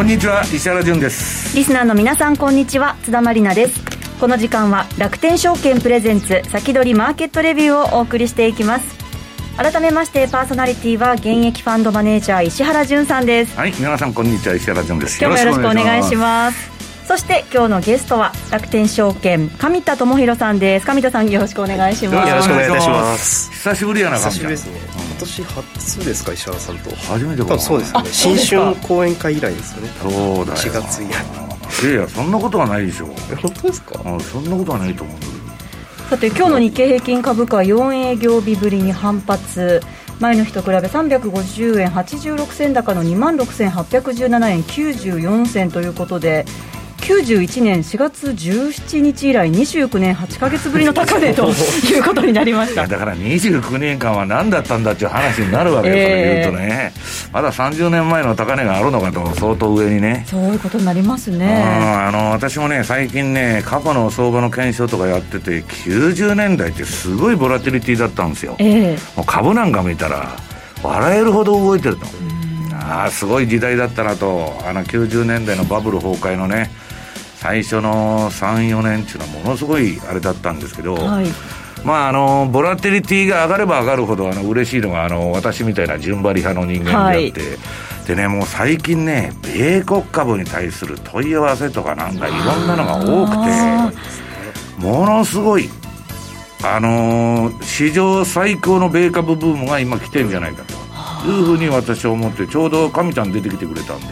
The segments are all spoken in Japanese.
こんにちは石原潤です。リスナーの皆さんこんにちは。津田まりなです。この時間は楽天証券プレゼンツ先取りマーケットレビューをお送りしていきます。改めましてパーソナリティは現役ファンドマネージャー石原潤さんです。はい皆さんこんにちは石原潤です。今日もよろしくお願いしますそして今日のゲストは楽天証券上田智博さんです。上田さんよろしくお願いします。よろしくお願いいたします。久しぶりやな久しぶりですね、今年初ですか石原さんと。初めてかそうですね。新春講演会以来ですよね。そうだよ。4月以来。いやいやそんなことはないでしょ。本当ですか？そんなことはないと思う。さて今日の日経平均株価は4営業日ぶりに反発。前の日と比べ350円86銭高の2万6817円94銭ということで91年4月17日以来29年8か月ぶりの高値ということになりました。だから29年間は何だったんだっていう話になるわけよ、えー、それ言うとね。まだ30年前の高値があるのかと相当上にね。そういうことになりますね。あの私もね最近ね過去の相場の検証とかやってて90年代ってすごいボラティリティだったんですよ、えー、もう株なんか見たら笑えるほど動いてると。ああすごい時代だったなと。あの90年代のバブル崩壊のね最初の34年っていうのはものすごいあれだったんですけど、はい、まああのボラティリティが上がれば上がるほどあの嬉しいのがあの私みたいな順張り派の人間であって、はい、でねもう最近ね米国株に対する問い合わせとかなんかいろんなのが多くてものすごいあのー、史上最高の米株ブームが今来てるんじゃないかと。いうふうに私は思ってちょうど上ちゃん出てきてくれたんで、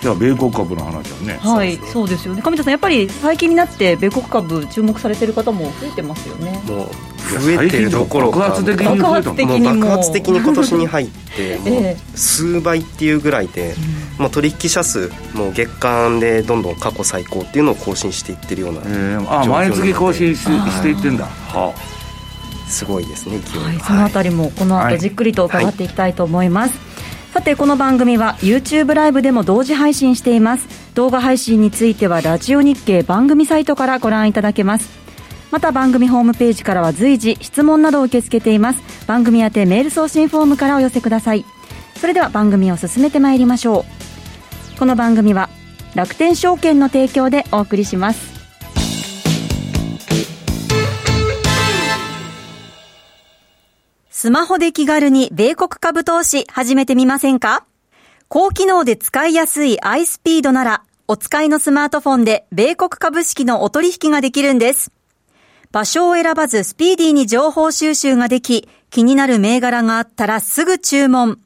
じゃあ米国株の話はね。はいそうですよね。上田さんやっぱり最近になって米国株注目されてる方も増えてますよね。もう増えてるどころか爆発的に爆発的に爆発的に今年に入ってもう数倍っていうぐらいで、もう取引者数もう月間でどんどん過去最高っていうのを更新していってるような、えー、あ毎月更新ししていってんだ。はあすごいですねはい、そのあたりもこの後じっくりと伺っていきたいと思います、はい、さてこの番組は YouTube ライブでも同時配信しています。動画配信についてはラジオ日経番組サイトからご覧いただけます。また番組ホームページからは随時質問などを受け付けています。番組宛てメール送信フォームからお寄せください。それでは番組を進めてまいりましょう。この番組は楽天証券の提供でお送りしますスマホで気軽に米国株投資始めてみませんか？高機能で使いやすい iSpeed なら、お使いのスマートフォンで米国株式のお取引ができるんです。場所を選ばずスピーディーに情報収集ができ、気になる銘柄があったらすぐ注文。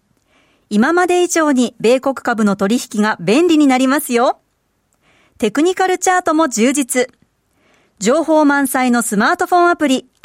今まで以上に米国株の取引が便利になりますよ。テクニカルチャートも充実。情報満載のスマートフォンアプリ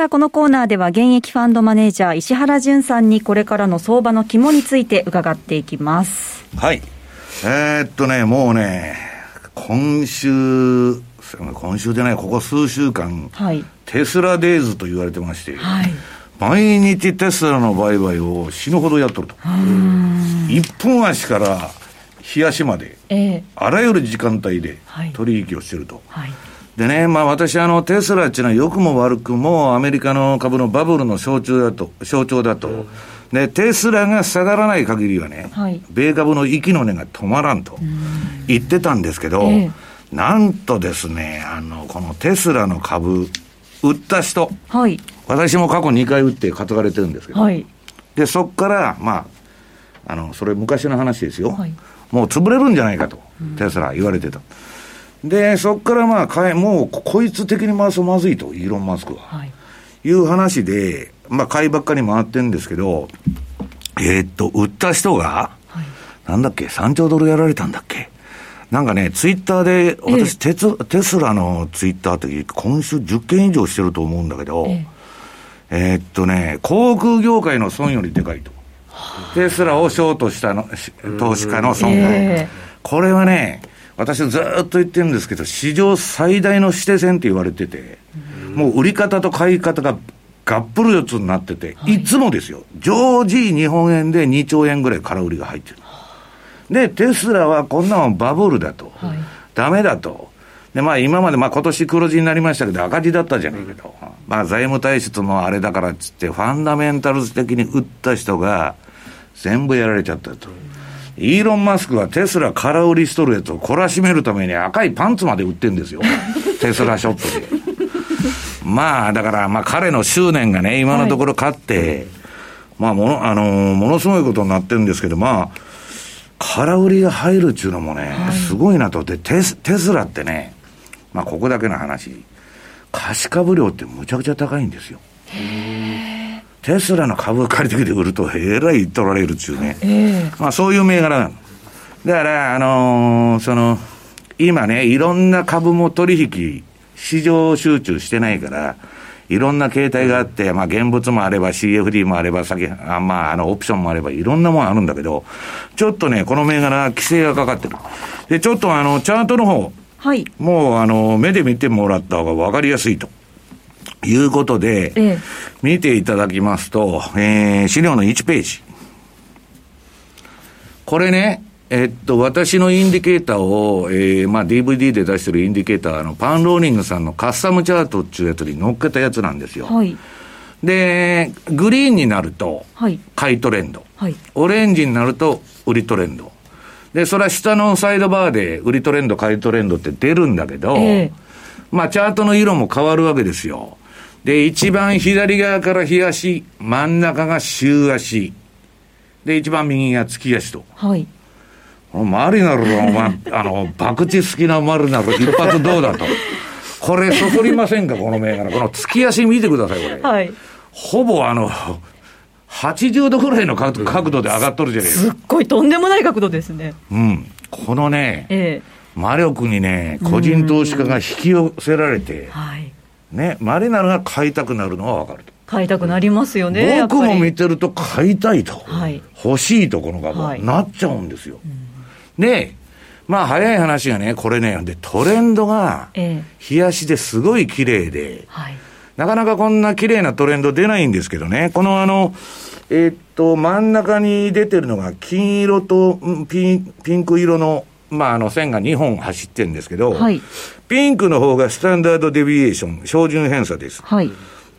さあ、このコーナーでは現役ファンドマネージャー石原淳さんにこれからの相場の肝について伺っていきます。はい。えー、っとね、もうね、今週、今週でない、ここ数週間、はい、テスラデイズと言われてまして、はい、毎日テスラの売買を死ぬほどやっとると。一本足から日足まで、えー、あらゆる時間帯で取引をしてると。はいでね、まあ私、あの、テスラっていうのは良くも悪くもアメリカの株のバブルの象徴だと、象徴だと。で、テスラが下がらない限りはね、はい、米株の息の根が止まらんと言ってたんですけど、えー、なんとですね、あの、このテスラの株、売った人、はい、私も過去2回売って担がれてるんですけど、はい、で、そっから、まあ、あの、それ昔の話ですよ。はい、もう潰れるんじゃないかと、テスラ言われてた。で、そっからまあ、買い、もうこいつ的に回すとまずいと、イーロン・マスクは。はい、いう話で、まあ、買いばっかり回ってるんですけど、えー、っと、売った人が、はい、なんだっけ、3兆ドルやられたんだっけ。なんかね、ツイッターで、私、テステスラのツイッターって今週10件以上してると思うんだけど、ええ。ー、っとね、航空業界の損よりでかいと。テスラをショートしたの投資家の損害、えー、これはね、私ずっと言ってるんですけど、史上最大の指定線って言われてて、もう売り方と買い方ががっぷる四つになってて、はい、いつもですよ、常時日本円で2兆円ぐらい空売りが入ってる。で、テスラはこんなのバブルだと、はい、ダメだと。で、まあ今まで、まあ今年黒字になりましたけど赤字だったじゃないけど、まあ財務体質のあれだからっつって、ファンダメンタルズ的に売った人が全部やられちゃったと。イーロン・マスクはテスラ空売りしとるやつを懲らしめるために赤いパンツまで売ってんですよ。テスラショップで。まあ、だから、まあ彼の執念がね、今のところ勝って、はい、まあ、もの、あのー、ものすごいことになってるんですけど、まあ、空売りが入るっていうのもね、はい、すごいなと。で、テステスラってね、まあ、ここだけの話、貸し株料ってむちゃくちゃ高いんですよ。テスラの株借りてきて売ると、えらい取られるっていうね。まあ、そういう銘柄なの。だから、あのー、その、今ね、いろんな株も取引、市場集中してないから、いろんな形態があって、まあ現物もあれば CFD もあれば、先、あまああのオプションもあればいろんなものあるんだけど、ちょっとね、この銘柄規制がかかってる。で、ちょっとあの、チャートの方、はい。もうあの、目で見てもらった方がわかりやすいと。いうことで、ええ、見ていただきますと、えー、資料の1ページ。これね、えっと、私のインディケーターを、えー、まあ DVD で出してるインディケーターのパンローニングさんのカスタムチャートっていうやつに載っけたやつなんですよ。はい。で、グリーンになると、買いトレンド。はい。オレンジになると、売りトレンド。で、それは下のサイドバーで、売りトレンド、買いトレンドって出るんだけど、えー、まあ、チャートの色も変わるわけですよ。で、一番左側から日足、真ん中が週足。で、一番右が月足と。はい。マリナルはお前、あの、博打好きなマリナル一発どうだと。これ、そそりませんか、この銘柄。この月足見てください、これ。はい。ほぼあの、80度ぐらいの角度で上がっとるじゃないですか。すっごいとんでもない角度ですね。うん。このね、ええ、魔力にね、個人投資家が引き寄せられて、はい。ね、マリナルが買いたくなるのは分かると。買いたくなりますよね。僕も見てると買いたいと。はい。欲しいと、この株、はい、なっちゃうんですよ。うんで、まあ早い話がね、これね、で、トレンドが、冷やしですごい綺麗で、はい、なかなかこんな綺麗なトレンド出ないんですけどね、このあの、えー、っと、真ん中に出てるのが金色とピンピンク色の、まあ、あの線が2本走ってるんですけど、はい、ピンクの方がスタンダードデビエーション、標準偏差です。はい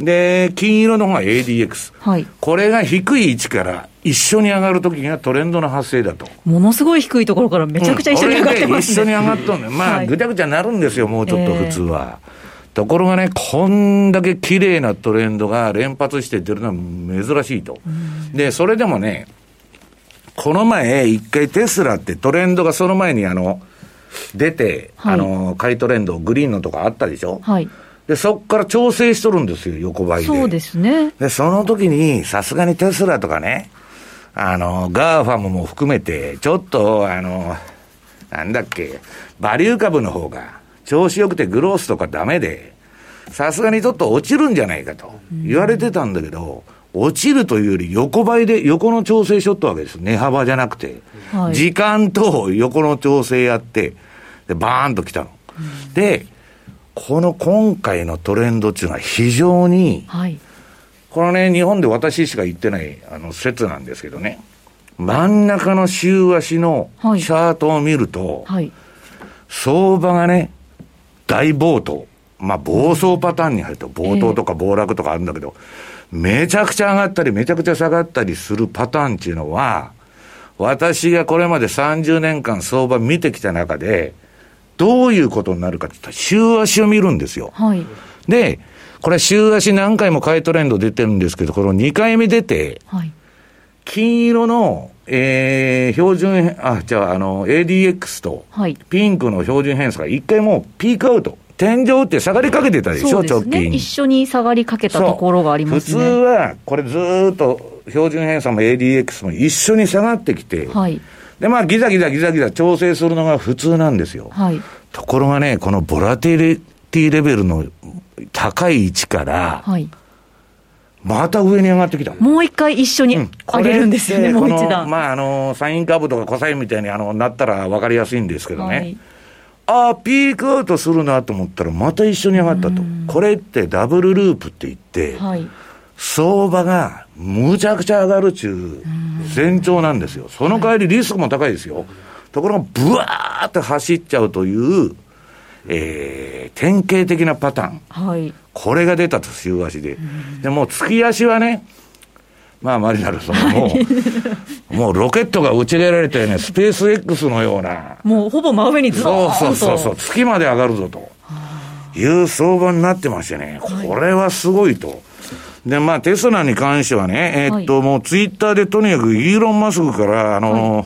で、金色の方が ADX。はい。これが低い位置から一緒に上がるときがトレンドの発生だと。ものすごい低いところからめちゃくちゃ一緒に上がってますね、うん、一緒に上がっとんね。まあ、ぐちゃぐちゃなるんですよ、もうちょっと普通は。えー、ところがね、こんだけ綺麗なトレンドが連発して出るのは珍しいと。で、それでもね、この前、一回テスラってトレンドがその前にあの、出て、はい、あの、買いトレンド、グリーンのとかあったでしょ？はい。で、そこから調整しとるんですよ、横ばいで。そうですね。で、その時に、さすがにテスラとかね、あの、 GAFAM も含めて、ちょっと、あの、なんだっけ、バリュー株の方が、調子よくてグロースとかダメで、さすがにちょっと落ちるんじゃないかと言われてたんだけど、落ちるというより横ばいで、横の調整しとったわけです。値幅じゃなくて。はい、時間と横の調整やって、で、バーンと来たの。うん、で、この今回のトレンドっていうのは非常に、はい、このね、日本で私しか言ってないあの説なんですけどね、真ん中の週足のチャートを見ると、はい、相場がね、大暴騰。まあ、暴走パターンに入ると、暴騰とか暴落とかあるんだけど、えー、めちゃくちゃ上がったり、めちゃくちゃ下がったりするパターンっていうのは、私がこれまで30年間相場見てきた中で、どういうことになるかって言ったら、週足を見るんですよ。はい。で、これ週足何回も買いトレンド出てるんですけど、この2回目出て、はい。金色の、えー、標準、あ、じゃあ、あの、ADX と、ピンクの標準偏差が一回もうピークアウト。天井って下がりかけてたでしょ、ね、直近。一緒に下がりかけたところがありますね。普通は、これずっと標準偏差も ADX も一緒に下がってきて、はい、で、まあ、ギザギザギザギザ調整するのが普通なんですよ。はい、ところがね、このボラティリティレベルの高い位置から、はい、また上に上がってきた。もう一回一緒に上げるんですよね、うん、もう一段。まあ、あの、サイン株とかコサインみたいにあのなったら分かりやすいんですけどね。はい、ああ、ピークアウトするなと思ったら、また一緒に上がったと。これってダブルループって言って、はい、相場がむちゃくちゃ上がるちゅう前兆なんですよ。その代わりリスクも高いですよ。ところが、ブワーって走っちゃうという、えー、典型的なパターン。はい。これが出たと、週足で。で、もう月足はね、まあ、マリナルさんも、もうロケットが打ち上げられてね、スペース X のような。もうほぼ真上にずっと。そうそうそう、月まで上がるぞと。いう相場になってましてね、これはすごいと。で、まあ、テスラに関してはね、えー、っと、はい、もうツイッターでとにかくイーロン・マスクから、あの、はい、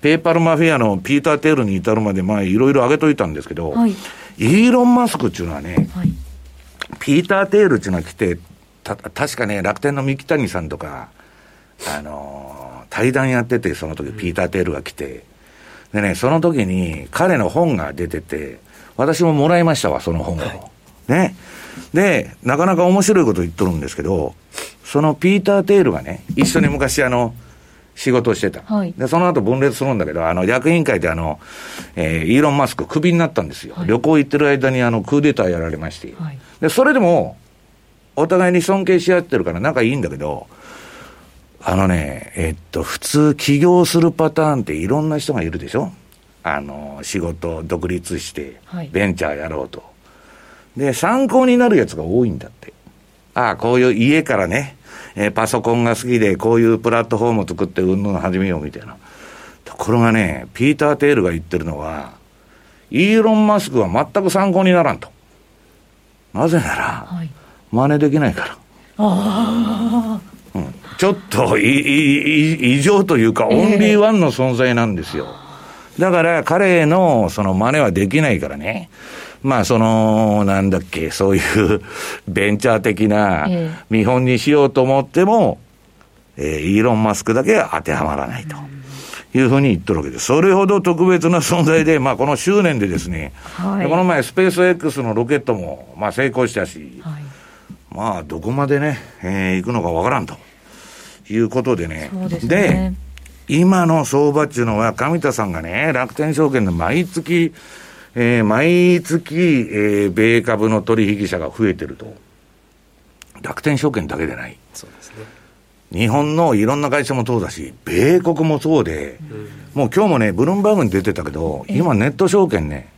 ペーパルマフィアのピーター・テールに至るまで、まあ、いろいろ上げといたんですけど、はい、イーロン・マスクっていうのはね、ピーター・テールっていうのは来て、た、確かね、楽天の三木谷さんとか、あの対談やってて、その時、ピーター・テールが来て、でね、その時に彼の本が出てて、私ももらいましたわ、その本を。ね。で、なかなか面白いこと言っとるんですけど、そのピーター・テールがね、一緒に昔あの、仕事をしてた。はい、で、その後分裂するんだけど、あの、役員会であの、えー、イーロン・マスククビになったんですよ。はい、旅行行ってる間にあの、クーデターやられまして。はい、で、それでも、お互いに尊敬し合ってるから仲いいんだけど、あのね、えっと、普通起業するパターンっていろんな人がいるでしょ？あの、仕事独立して、ベンチャーやろうと。で、参考になるやつが多いんだって。ああ、こういう家からね、えー、パソコンが好きで、こういうプラットフォームを作ってうんぬん始めようみたいな。ところがね、ピーター・テールが言ってるのは、イーロン・マスクは全く参考にならんと。なぜなら、はい、真似できないから。あうん、ちょっと異常というか、オンリーワンの存在なんですよ。だから彼のその真似はできないからね。まあ、その、なんだっけ、そういうベンチャー的な見本にしようと思っても、えー、イーロン・マスクだけは当てはまらないと。いうふうに言ってるわけです。それほど特別な存在で、まあ、この執念でですね、はい、この前、スペース X のロケットも、まあ、成功したし、はい、まあ、どこまでね、えー、行くのかわからんということでね。で、ね、今の相場っていうのは、上田さんがね、楽天証券で毎月、えー、毎月、えー、米株の取引者が増えてると。楽天証券だけでない。そうですね。日本のいろんな会社もそうだし、米国もそうで、うん、もう今日もね、ブルームバーグに出てたけど、今ネット証券ね、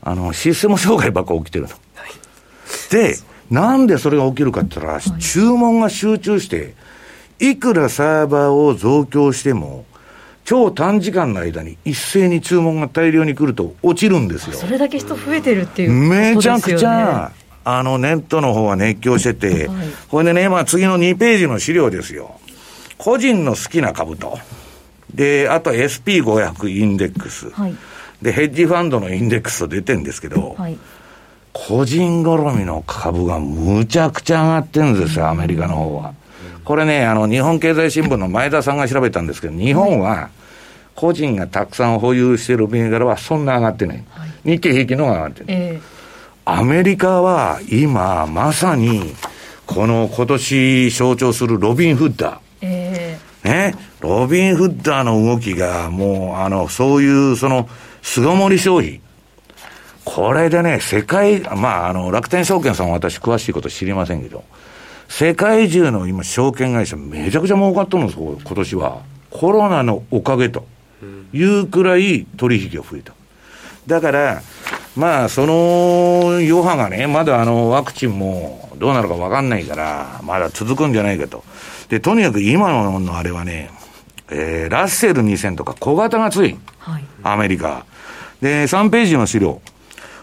あの、システム障害ばっか起きてるの。はい、で、なんでそれが起きるかって言ったら、はい、注文が集中して、いくらサーバーを増強しても、超短時間の間に一斉に注文が大量に来ると落ちるんですよ。それだけ人増えてるっていう、ね、めちゃくちゃ、あの、ネットの方は熱狂してて、はい、これでね、まあ次の2ページの資料ですよ。個人の好きな株と。で、あと SP500 インデックス。はい、で、ヘッジファンドのインデックスと出てるんですけど、はい、個人好みの株がむちゃくちゃ上がってるんですよ、アメリカの方は。これね、あの、日本経済新聞の前田さんが調べたんですけど、日本は、個人がたくさん保有している銘柄はそんな上がってない。はい、日経平均のが上がってる。えー、アメリカは今、まさに、この今年象徴するロビン・フッダー。えー、ね。ロビン・フッダーの動きが、もう、あの、そういう、その、巣ごもり消費。これでね、世界、まあ、あの、楽天証券さんは私詳しいこと知りませんけど、世界中の今、証券会社、めちゃくちゃ儲かったんですよ、今年は。コロナのおかげというくらい取引が増えた。だから、まあ、その余波がね、まだあの、ワクチンもどうなるかわかんないから、まだ続くんじゃないかと。で、とにかく今のあれはね、えー、ラッセル2000とか小型が強い。はい、アメリカ。で、3ページの資料。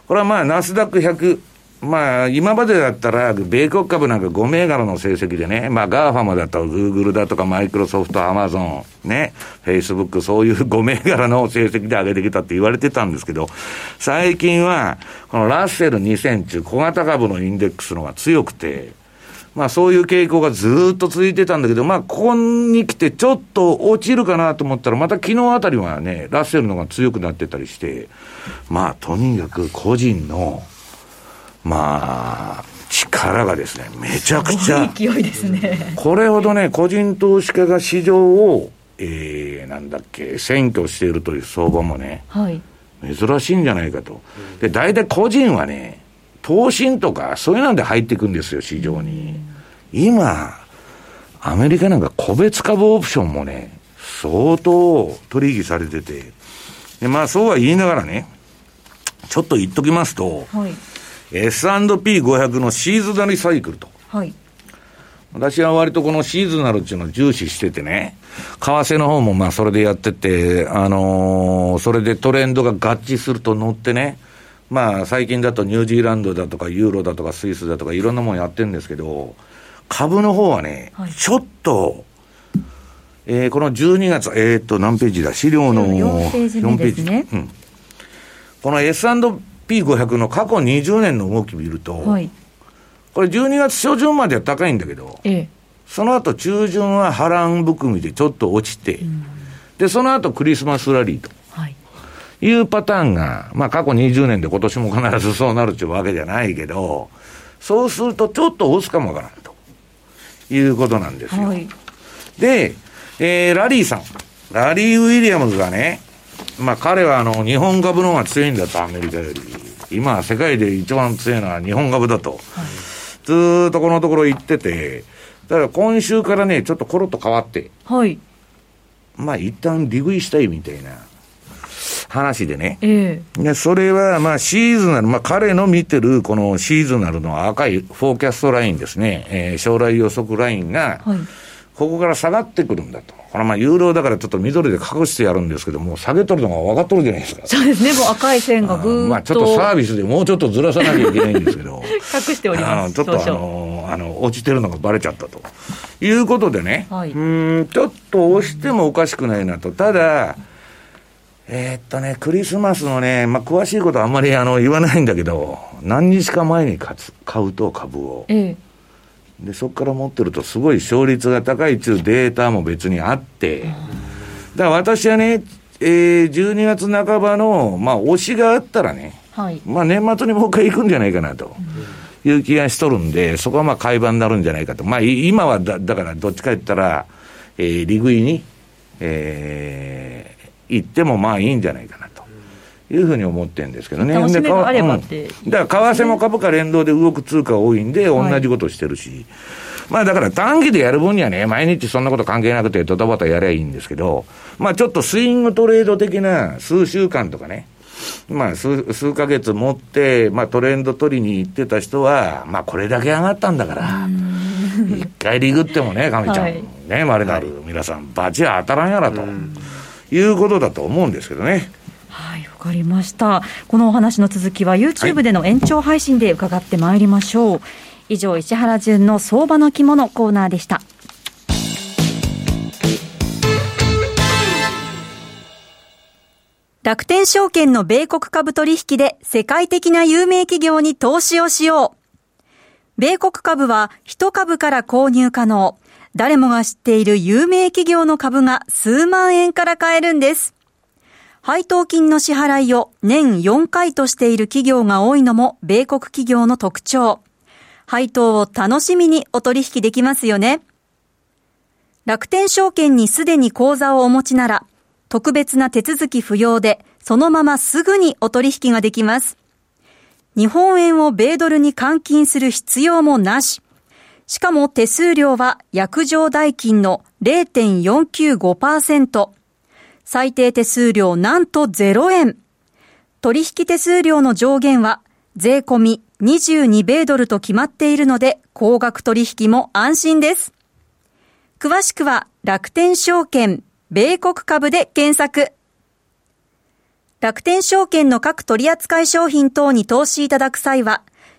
これはまあ、ナスダック100、まあ、今までだったら、米国株なんか5銘柄の成績でね、まあ、 GAFAM だと、グーグルだとか、マイクロソフト、アマゾン、ね、フェイスブック、そういう5銘柄の成績で上げてきたって言われてたんですけど、最近は、このラッセル2000中、小型株のインデックスのが強くて、まあそういう傾向がずっと続いてたんだけど、まあここに来てちょっと落ちるかなと思ったら、また昨日あたりはね、ラッセルのが強くなってたりして、まあとにかく個人の、まあ、力がですね、めちゃくちゃ。勢いですね。これほどね、個人投資家が市場を、えー、なんだっけ、占拠しているという相場もね、はい、珍しいんじゃないかと。で、大体個人はね、投信とか、そういうので入っていくんですよ、市場に。今、アメリカなんか個別株オプションもね、相当取引されてて、でまあそうは言いながらね、ちょっと言っときますと、はい S&P500 のシーズナルサイクルと。はい。私は割とこのシーズナルっていうのを重視しててね、為替の方もまあそれでやってて、あのー、それでトレンドが合致すると乗ってね、まあ最近だとニュージーランドだとかユーロだとかスイスだとかいろんなもんやってるんですけど、株の方はね、はい、ちょっと、えー、この12月、えっ、ー、と、何ページだ？資料の4ページ目ですね。うん。この S&P P500 の過去20年の動き見ると、はい、これ12月初旬までは高いんだけど、ええ、その後中旬は波乱含みでちょっと落ちて、うん、で、その後クリスマスラリーと。いうパターンが、まあ過去20年で今年も必ずそうなるっていうわけじゃないけど、そうするとちょっと押すかもわからんということなんですよ。はい、で、えー、ラリーさん。ラリー・ウィリアムズがね、まあ彼はあの、日本株の方が強いんだと、アメリカより。今、世界で一番強いのは日本株だと。はい、ずっとこのところ言ってて、だから今週からね、ちょっとコロッと変わって。はい。まあ一旦利食いしたいみたいな話でね。ええで、それはまあシーズナル、まあ彼の見てるこのシーズナルの赤いフォーキャストラインですね。えー、将来予測ラインが、はいここから下がってくるんだと。これまあ、有料だからちょっと緑で隠してやるんですけども、下げとるのが分かっとるじゃないですか。そうですね、もう赤い線がぐーっと。まあ、ちょっとサービスでもうちょっとずらさなきゃいけないんですけど。隠しております。ちょっとあの、あの、落ちてるのがバレちゃったと。いうことでね、はい、うん、ちょっと押してもおかしくないなと。ただ、えー、っとね、クリスマスのね、まあ、詳しいことはあんまりあの言わないんだけど、何日か前に買うと株を。ええで、そこから持ってるとすごい勝率が高いっていうデータも別にあって、だから私はね、えー、12月半ばの、まあ、推しがあったらね、はい、まあ、年末にもう一回行くんじゃないかなと。いう気がしとるんで、そこはまあ買い場になるんじゃないかと。まあ、今はだ、だからどっちか言ったら、えー、利食いに、えー、行ってもまあいいんじゃないかなと。いうふうに思ってるんですけどね。楽しみがあればって、うん、だから為替も株価連動で動く通貨多いんで、同じことしてるし。はい、まあだから短期でやる分にはね、毎日そんなこと関係なくてドタバタやればいいんですけど、まあちょっとスイングトレード的な数週間とかね、まあ数、数ヶ月持って、まあトレンド取りに行ってた人は、まあこれだけ上がったんだから、一回リグってもね、神ちゃん、はい、ね、まれなる皆さん、バチは当たらんやらと、いうことだと思うんですけどね。はいわかりましたこのお話の続きは YouTube での延長配信で伺ってまいりましょう、はい、以上石原淳の相場の着物コーナーでした楽天証券の米国株取引で世界的な有名企業に投資をしよう。米国株は一株から購入可能。誰もが知っている有名企業の株が数万円から買えるんです。配当金の支払いを年4回としている企業が多いのも米国企業の特徴。配当を楽しみにお取引できますよね。楽天証券にすでに口座をお持ちなら、特別な手続き不要で、そのまますぐにお取引ができます。日本円を米ドルに換金する必要もなし。しかも手数料は約定代金の0.495%。最低手数料なんと0円。取引手数料の上限は税込み22米ドルと決まっているので、高額取引も安心です。詳しくは楽天証券、米国株で検索。楽天証券の各取扱商品等に投資いただく際は、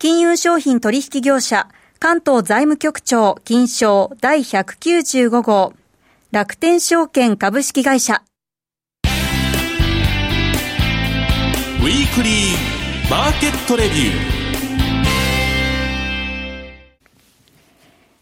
金融商品取引業者、関東財務局長金賞第195号、楽天証券株式会社。ウィークリーマーケットレビュー。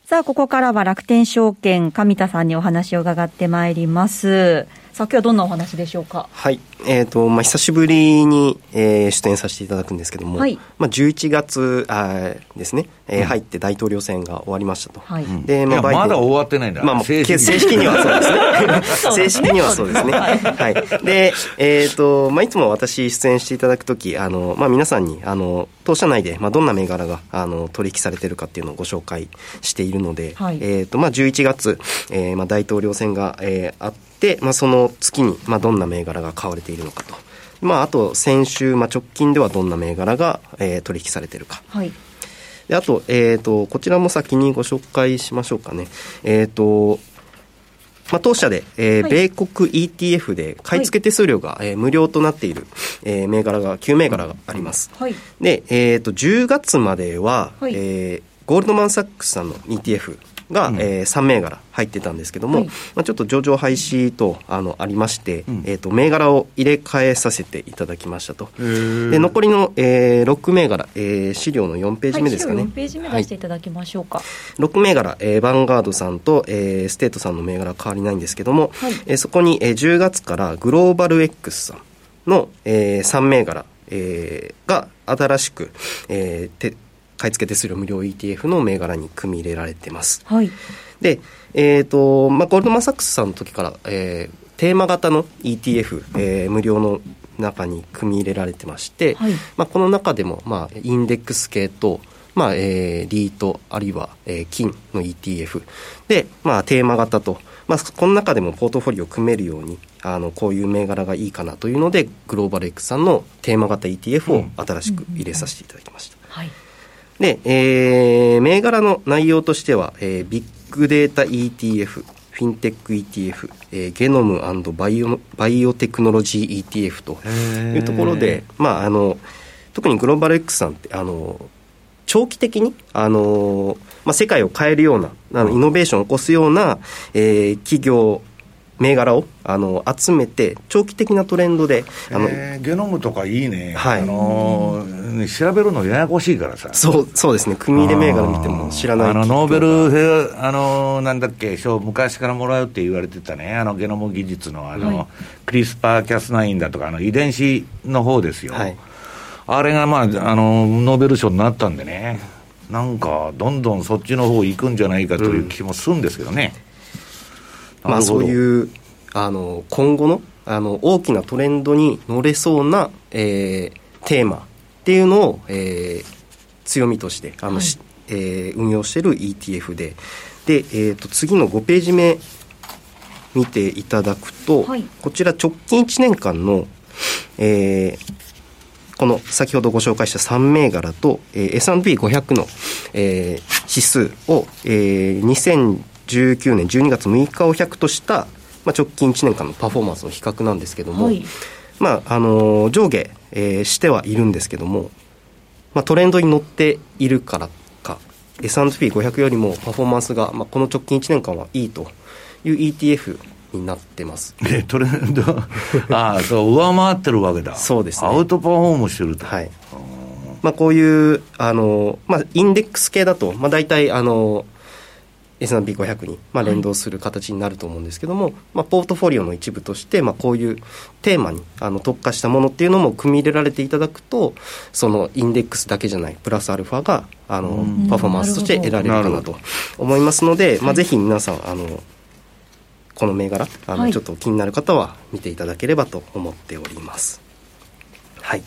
さあ、ここからは楽天証券、上田さんにお話を伺ってまいります。さあ、今日はどんなお話でしょうか。はい。えっ、ー、と、まあ、久しぶりに、えー、出演させていただくんですけども、はい、まあ、11月あですね、えー、入って大統領選が終わりましたと。はい、で、まあ、まだ終わってないんだ。まあ、正式にはそう ですね。正式にはそうですね。はい。で、えっ、ー、と、まあ、いつも私出演していただくとき、あの、まあ、皆さんに、あの、当社内で、まあ、どんな銘柄が、あの、取引されてるかっていうのをご紹介しているので、はい、えっ、と、まあ、11月、えー、まあ、大統領選が、えー、あって、まあ、その月に、まあ、どんな銘柄が買われているのかと。まあ、あと先週、まあ、直近ではどんな銘柄が、えー、取引されているか。はいであと,、えーと、こちらも先にご紹介しましょうかね。えっ、ー、とまあ、当社で、えー、はい、米国 ETF で買い付け手数料が、はい、えー、無料となっている、えー、銘柄が9銘柄があります。はい、で、えーと、10月までは、はい、えー、ゴールドマン・サックスさんの ETF が、うん、えー、3銘柄入ってたんですけども、はい、まあ、ちょっと上場廃止とあのありまして、うん、えーと、銘柄を入れ替えさせていただきましたと。で残りの、えー、6銘柄、えー、資料の4ページ目ですかね、はい、4ページ目出していただきましょうか、はい、6銘柄、えー、ヴァンガードさんと、えー、ステートさんの銘柄は変わりないんですけども、はい、えー、そこに、えー、10月からグローバル X さんの、えー、3銘柄、えー、が新しく、えー、て買い付け手数料無料 ETF の銘柄に組み入れられてます。はい、で、えーとまあ、ゴールドマン・サックスさんの時から、えー、テーマ型の ETF、えー、無料の中に組み入れられてまして、はい、まあ、この中でも、まあ、インデックス系と、まあえー、リートあるいは、えー、金の ETF で、まあ、テーマ型と、まあ、この中でもポートフォリオを組めるようにあのこういう銘柄がいいかなというのでグローバル X さんのテーマ型 ETF を新しく入れさせていただきました。はいで、えー、銘柄の内容としては、えー、ビッグデータ ETF、フィンテック ETF、えー、ゲノムバイオバイオテクノロジー。ETF というところで、まあ、あの特にグローバル X さんってあの長期的にあの、まあ、世界を変えるようなあのイノベーションを起こすような、えー、企業銘柄をあの集めて長期的なトレンドであの、えー、ゲノムとかいいね、はい。あのー、調べるのややこしいからさ。そうそうですね。組み入れ銘柄見ても知らないあのノーベルあのなんだっけ賞昔からもらうって言われてたね。あのゲノム技術のあの、はい、クリスパーキャスナインだとかあの遺伝子の方ですよ、はい、あれがまああのノーベル賞になったんでね。なんかどんどんそっちの方行くんじゃないかという気もするんですけどね、うんまあ、そういうあの今後のあの大きなトレンドに乗れそうな、えー、テーマっていうのを、えー、強みとしてあの、はい、えー、運用している ETF で。で、えーと、次の5ページ目見ていただくと、はい、こちら直近1年間の、えー、この先ほどご紹介した3銘柄と、えー、S&P500 の、えー、指数を、えー、2019年12月6日を100とした、まあ、直近1年間のパフォーマンスの比較なんですけども、はい、まあ、あの上下、えー、してはいるんですけども、まあ、トレンドに乗っているからか S&P500 よりもパフォーマンスが、まあ、この直近1年間はいいという ETF になってます。え、トレンド、ああ、そう、上回ってるわけだ。そうですね。アウトパフォームしてると。はい。まあ、こういう、あの、まあ、インデックス系だと、まあ、大体、あの、S&P500 に、まあ、連動する形になると思うんですけども、はい、まあ、ポートフォリオの一部として、まあ、こういうテーマにあの特化したものっていうのも組み入れられていただくとそのインデックスだけじゃないプラスアルファがあのパフォーマンスとして得られるかなと思いますので、まあ、ぜひ皆さんあのこの銘柄あの、ちょっと気になる方は見ていただければと思っております。はい。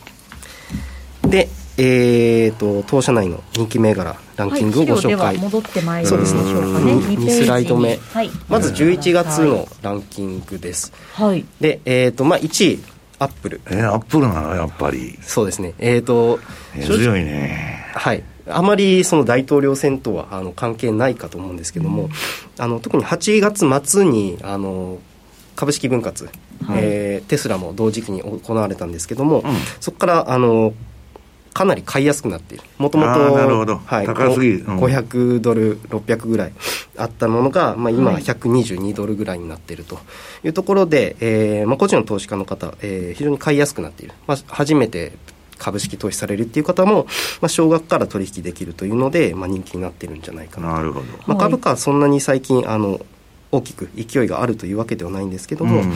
で、えーと、当社内の人気銘柄ランキングをご紹介、はい、戻ってまいりましょうかね、2スライド目、はい、まず11月のランキングです、はい、で、えーとまあ、1位アップル。えー、アップルなの？やっぱり。そうですね。えっ、ー、と強いね。はい。あまりその大統領選とはあの関係ないかと思うんですけども、うん、あの特に8月末にあの株式分割、はい、えー、テスラも同時期に行われたんですけども、うん、そこからあのかなり買いやすくなっている。もともと高すぎ、うん、500ドル600ぐらいあったものが、まあ、今は122ドルぐらいになっていると。いうところで、えーまあ、個人の投資家の方、えー、非常に買いやすくなっている、まあ、初めて株式投資されるっていう方も、まあ、少額から取引できるというので、まあ、人気になっているんじゃないかななるほど、まあ、株価はそんなに最近あの大きく勢いがあるというわけではないんですけども、うん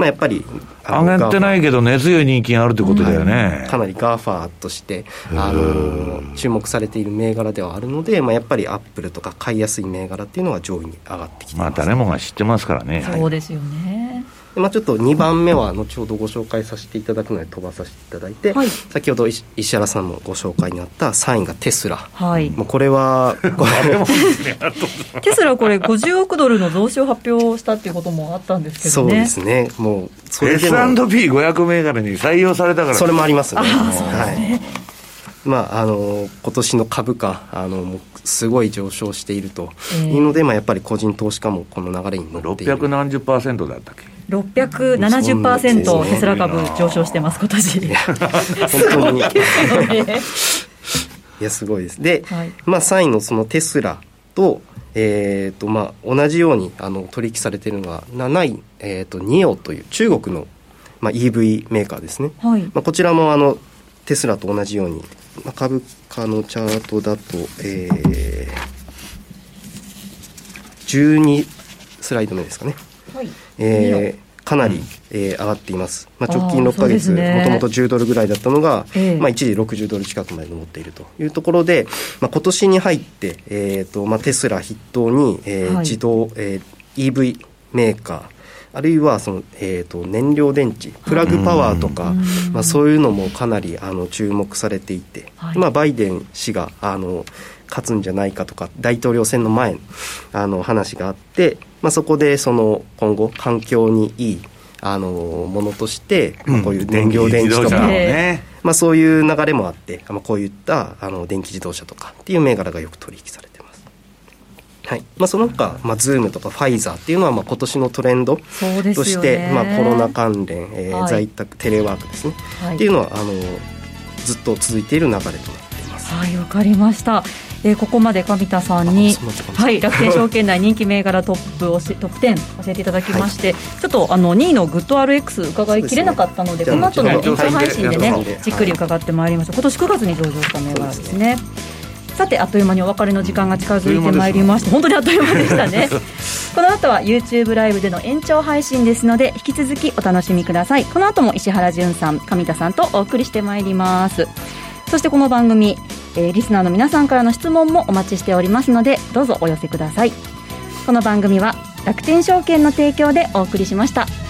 まあ、やっぱり上げてないけど、根強い人気があるということだよね、かなり GAFA としてあの注目されている銘柄ではあるので、まあ、やっぱりアップルとか買いやすい銘柄っていうのは上位に上がってきてます、まあ、誰もが知ってますからね。そうですよね、まあ、ちょっと2番目は後ほどご紹介させていただくので飛ばさせていただいて、はい、先ほど石原さんもご紹介にあった3位がテスラ、はい、もうこれは テスラこれ50億ドルの増資を発表したっていうこともあったんですけどね。そうですね。もうそれでも。S&P500 銘柄に採用されたから。それもありますね。はい。まあ、あの今年の株価あのすごい上昇していると。いうので、えー、まあ、やっぱり個人投資家もこの流れに乗っている。6何十パーセントだったっけ？670%テスラ株上昇してます、今年。本当に。いや、すごいです。で、はい、まあ、3位のそのテスラと、えーとまあ、同じようにあの取引されているのが7位、えーと、ニオという中国の、まあ、EV メーカーですね、はい、まあ、こちらもあのテスラと同じように、まあ、株価のチャートだと、えー、12スライド目ですかね、はい、えー、かなり、えー、上がっています、まあ、直近6か月、もともと10ドルぐらいだったのが、えー、まあ、一時60ドル近くまで上っているというところで、まあ今年に入って、えーとまあ、テスラ筆頭に、えー、はい、自動、えー、EV メーカーあるいはその、えーと、燃料電池プラグパワーとか、まあ、そういうのもかなりあの注目されていて、はい、まあ、バイデン氏があの勝つんじゃないかとか大統領選の前あの話があって、まあ、そこでその今後環境にいいあのものとして、まあ、こういう燃料電池とか、ね、まあ、そういう流れもあって、まあ、こういったあの電気自動車とかっていう銘柄がよく取引されてます。はい。まあ、その他、まあ、ズームとかファイザーっていうのは、まあ、今年のトレンドとして、まあ、コロナ関連、えー、はい、在宅テレワークですね、はい、っていうのはあのずっと続いている流れとなっています。はいわかりましたえー、ここまで上田さんに、はい、楽天証券内人気銘柄トップをしトップ10教えていただきまして、はい、ちょっとあの2位のグッド RX 伺いきれなかったので、でね、この後の延長配信でね、じっくり伺ってまいりましょう、今年9月に上場した銘柄ですね。さてあっという間にお別れの時間が近づいてまいりまして本当にあっという間でしたね。この後は YouTube ライブでの延長配信ですので引き続きお楽しみください。この後も石原順さん上田さんとお送りしてまいりますそしてこの番組えー、リスナーの皆さんからの質問もお待ちしておりますのでどうぞお寄せくださいこの番組は楽天証券の提供でお送りしました。